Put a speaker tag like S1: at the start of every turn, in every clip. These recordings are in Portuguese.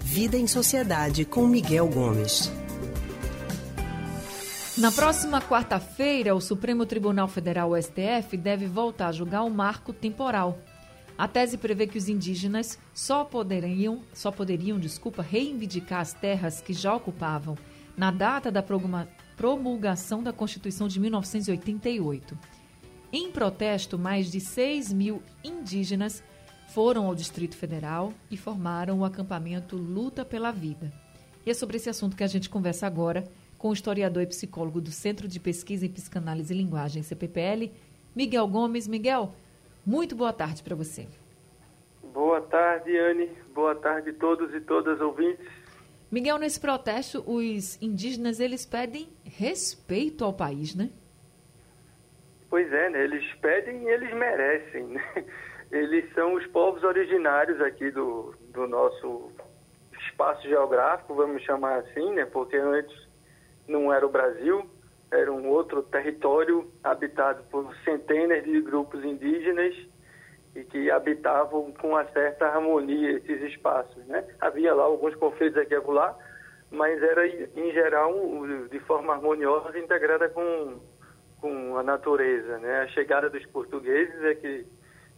S1: Vida em Sociedade com Miguel Gomes.
S2: Na próxima quarta-feira, o Supremo Tribunal Federal, STF, deve voltar a julgar o marco temporal. A tese prevê que os indígenas só poderiam, só poderiam, desculpa, reivindicar as terras que já ocupavam na data da promulgação da Constituição de 1988. Em protesto, mais de 6 mil indígenas foram ao Distrito Federal e formaram o acampamento Luta pela Vida. E é sobre esse assunto que a gente conversa agora com o historiador e psicólogo do Centro de Pesquisa em Psicanálise e Linguagem, CPPL, Miguel Gomes. Miguel, muito boa tarde para você.
S3: Boa tarde, Anne. Boa tarde a todos e todas ouvintes.
S2: Miguel, nesse protesto, os indígenas eles pedem respeito ao país, né?
S3: Pois é, né? Eles pedem e eles merecem, né? Eles são os povos originários aqui do, do nosso espaço geográfico, vamos chamar assim, né? Porque antes não era o Brasil, era um outro território habitado por centenas de grupos indígenas e que habitavam com uma certa harmonia esses espaços, né? Havia lá alguns conflitos aqui e lá, mas era em geral de forma harmoniosa integrada com com a natureza, né? A chegada dos portugueses é que,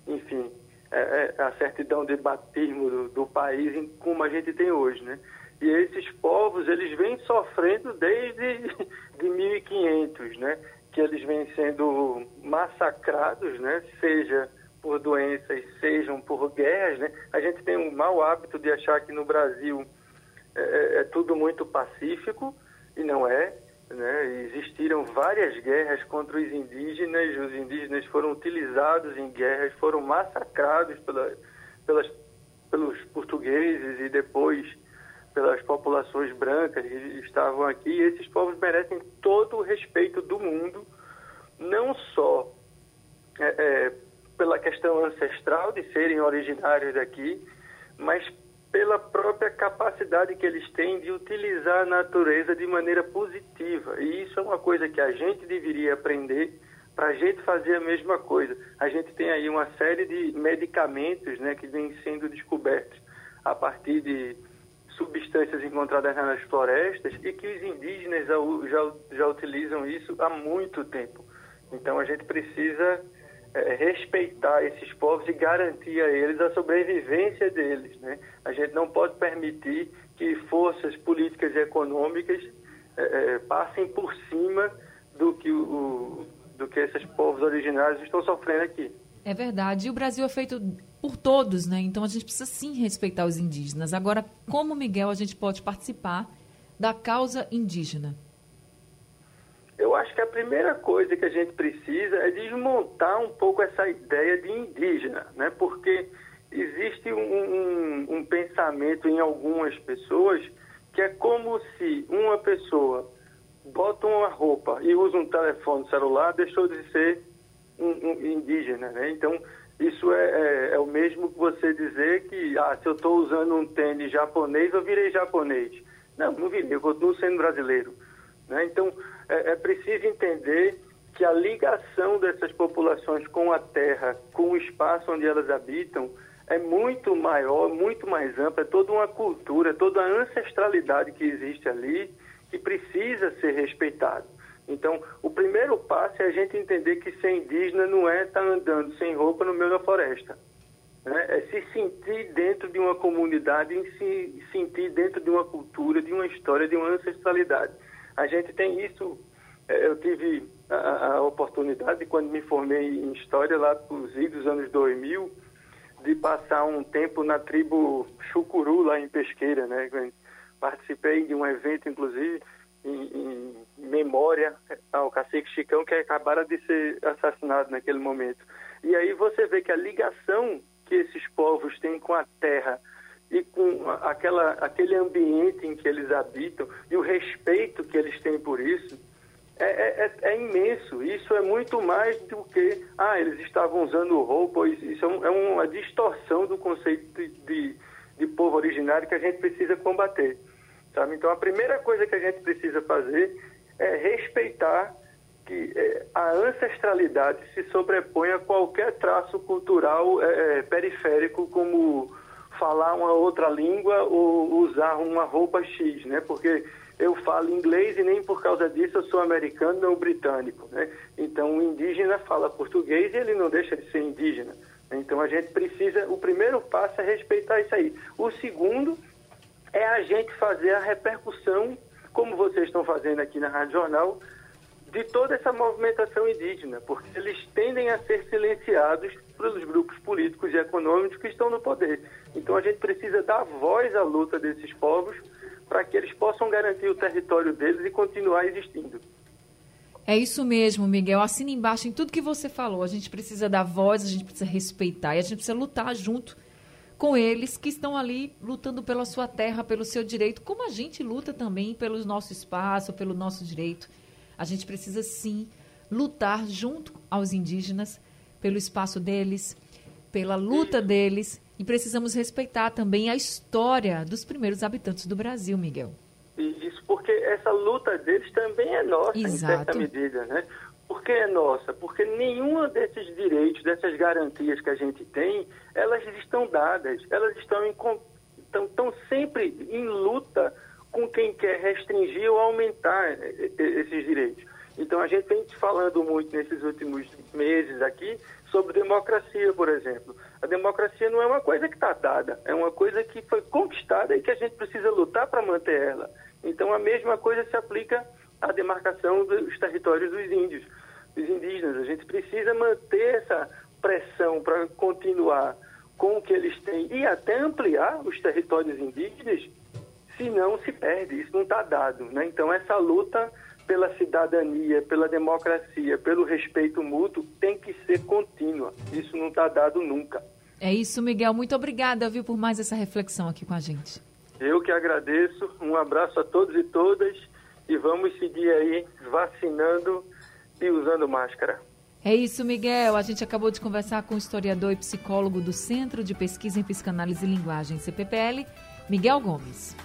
S3: enfim, é, é a certidão de batismo do, do país em, como a gente tem hoje, né? E esses povos, eles vêm sofrendo desde de 1500, né? Que eles vêm sendo massacrados, né? Seja por doenças, sejam por guerras, né? A gente tem um mau hábito de achar que no Brasil é, é, é tudo muito pacífico, e não é. Né? Existiram várias guerras contra os indígenas, os indígenas foram utilizados em guerras, foram massacrados pela, pelas, pelos portugueses e depois pelas populações brancas que estavam aqui. E esses povos merecem todo o respeito do mundo, não só é, é, pela questão ancestral de serem originários daqui, mas pela própria capacidade que eles têm de utilizar a natureza de maneira positiva. E isso é uma coisa que a gente deveria aprender para a gente fazer a mesma coisa. A gente tem aí uma série de medicamentos né, que vêm sendo descobertos a partir de substâncias encontradas nas florestas e que os indígenas já, já, já utilizam isso há muito tempo. Então a gente precisa é, respeitar esses povos e garantir a eles a sobrevivência deles. Né? A gente não pode permitir que forças políticas e econômicas é, é, passem por cima do que, o, do que esses povos originários estão sofrendo aqui.
S2: É verdade. E o Brasil é feito por todos, né? Então a gente precisa sim respeitar os indígenas. Agora, como Miguel, a gente pode participar da causa indígena?
S3: Acho que a primeira coisa que a gente precisa é desmontar um pouco essa ideia de indígena, né? Porque existe um, um, um pensamento em algumas pessoas que é como se uma pessoa bota uma roupa e usa um telefone celular, deixou de ser um, um indígena, né? Então, isso é, é, é, o mesmo que você dizer que, ah, se eu estou usando um tênis japonês, eu virei japonês. Não, não virei, eu continuo sendo brasileiro. Né? Então, é, é preciso entender que a ligação dessas populações com a terra, com o espaço onde elas habitam, é muito maior, muito mais ampla, é toda uma cultura, toda a ancestralidade que existe ali que precisa ser respeitado. Então, o primeiro passo é a gente entender que ser indígena não é estar tá andando sem roupa no meio da floresta. Né? É se sentir dentro de uma comunidade, se sentir dentro de uma cultura, de uma história, de uma ancestralidade. A gente tem isso. É, eu tive a, a oportunidade, quando me formei em História, lá nos idos anos 2000, de passar um tempo na tribo Chucuru, lá em Pesqueira. Né? Participei de um evento, inclusive, em, em memória ao cacique Chicão, que acabara de ser assassinado naquele momento. E aí você vê que a ligação que esses povos têm com a terra e com aquela, aquele ambiente em que eles habitam e o respeito que eles têm por isso é, é, é, é imenso. Isso é muito mais do que, ah, eles estavam usando roupa. Isso é, é uma distorção do conceito de, de, povo originário que a gente precisa combater. Sabe? Então, a primeira coisa que a gente precisa fazer é respeitar que é, a ancestralidade se sobrepõe a qualquer traço cultural é, periférico, como falar uma outra língua ou usar uma roupa X, né? Porque eu falo inglês e nem por causa disso eu sou americano, não britânico, né? Então o indígena fala português e ele não deixa de ser indígena. Então a gente precisa, o primeiro passo é respeitar isso aí. O segundo é a gente fazer a repercussão, como vocês estão fazendo aqui na Rádio Jornal, de toda essa movimentação indígena, porque eles tendem a ser silenciados pelos grupos políticos e econômicos que estão no poder. Então a gente precisa dar voz à luta desses povos para que eles possam garantir o território deles e continuar existindo.
S2: É isso mesmo, Miguel. Assina embaixo em tudo que você falou. A gente precisa dar voz, a gente precisa respeitar e a gente precisa lutar junto com eles que estão ali lutando pela sua terra, pelo seu direito, como a gente luta também pelo nosso espaço, pelo nosso direito. A gente precisa sim lutar junto aos indígenas pelo espaço deles, pela luta deles e precisamos respeitar também a história dos primeiros habitantes do Brasil, Miguel.
S3: Isso, porque essa luta deles também é nossa, Exato. em certa medida, né? Por que é nossa? Porque nenhuma desses direitos, dessas garantias que a gente tem, elas estão dadas, elas estão, em, estão, estão sempre em luta com quem quer restringir ou aumentar esses direitos. Então a gente vem falando muito nesses últimos meses aqui sobre democracia, por exemplo. A democracia não é uma coisa que está dada, é uma coisa que foi conquistada e que a gente precisa lutar para manter ela. Então a mesma coisa se aplica à demarcação dos territórios dos índios, dos indígenas. A gente precisa manter essa pressão para continuar com o que eles têm e até ampliar os territórios indígenas, senão se perde, isso não está dado. Né? Então essa luta pela cidadania, pela democracia, pelo respeito mútuo, tem que ser contínua. Isso não está dado nunca.
S2: É isso, Miguel. Muito obrigada, viu, por mais essa reflexão aqui com a gente.
S3: Eu que agradeço. Um abraço a todos e todas e vamos seguir aí vacinando e usando máscara.
S2: É isso, Miguel. A gente acabou de conversar com o historiador e psicólogo do Centro de Pesquisa em Psicanálise e Linguagem, CPPL, Miguel Gomes.